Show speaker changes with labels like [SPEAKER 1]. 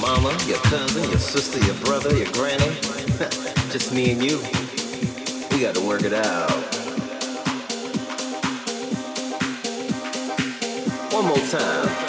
[SPEAKER 1] mama, your cousin, your sister, your brother, your granny. Just me and you. We got to work it out. One more time.